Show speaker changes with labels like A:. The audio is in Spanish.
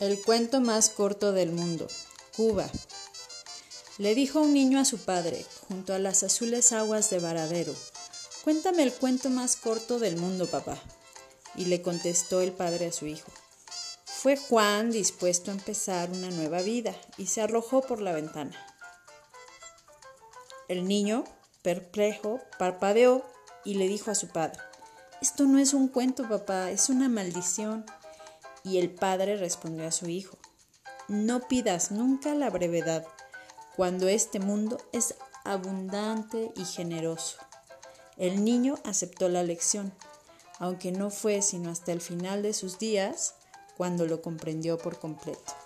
A: El cuento más corto del mundo. Cuba. Le dijo un niño a su padre, junto a las azules aguas de Varadero, Cuéntame el cuento más corto del mundo, papá. Y le contestó el padre a su hijo. Fue Juan dispuesto a empezar una nueva vida y se arrojó por la ventana. El niño, perplejo, parpadeó y le dijo a su padre, Esto no es un cuento, papá, es una maldición. Y el padre respondió a su hijo, No pidas nunca la brevedad, cuando este mundo es abundante y generoso. El niño aceptó la lección, aunque no fue sino hasta el final de sus días cuando lo comprendió por completo.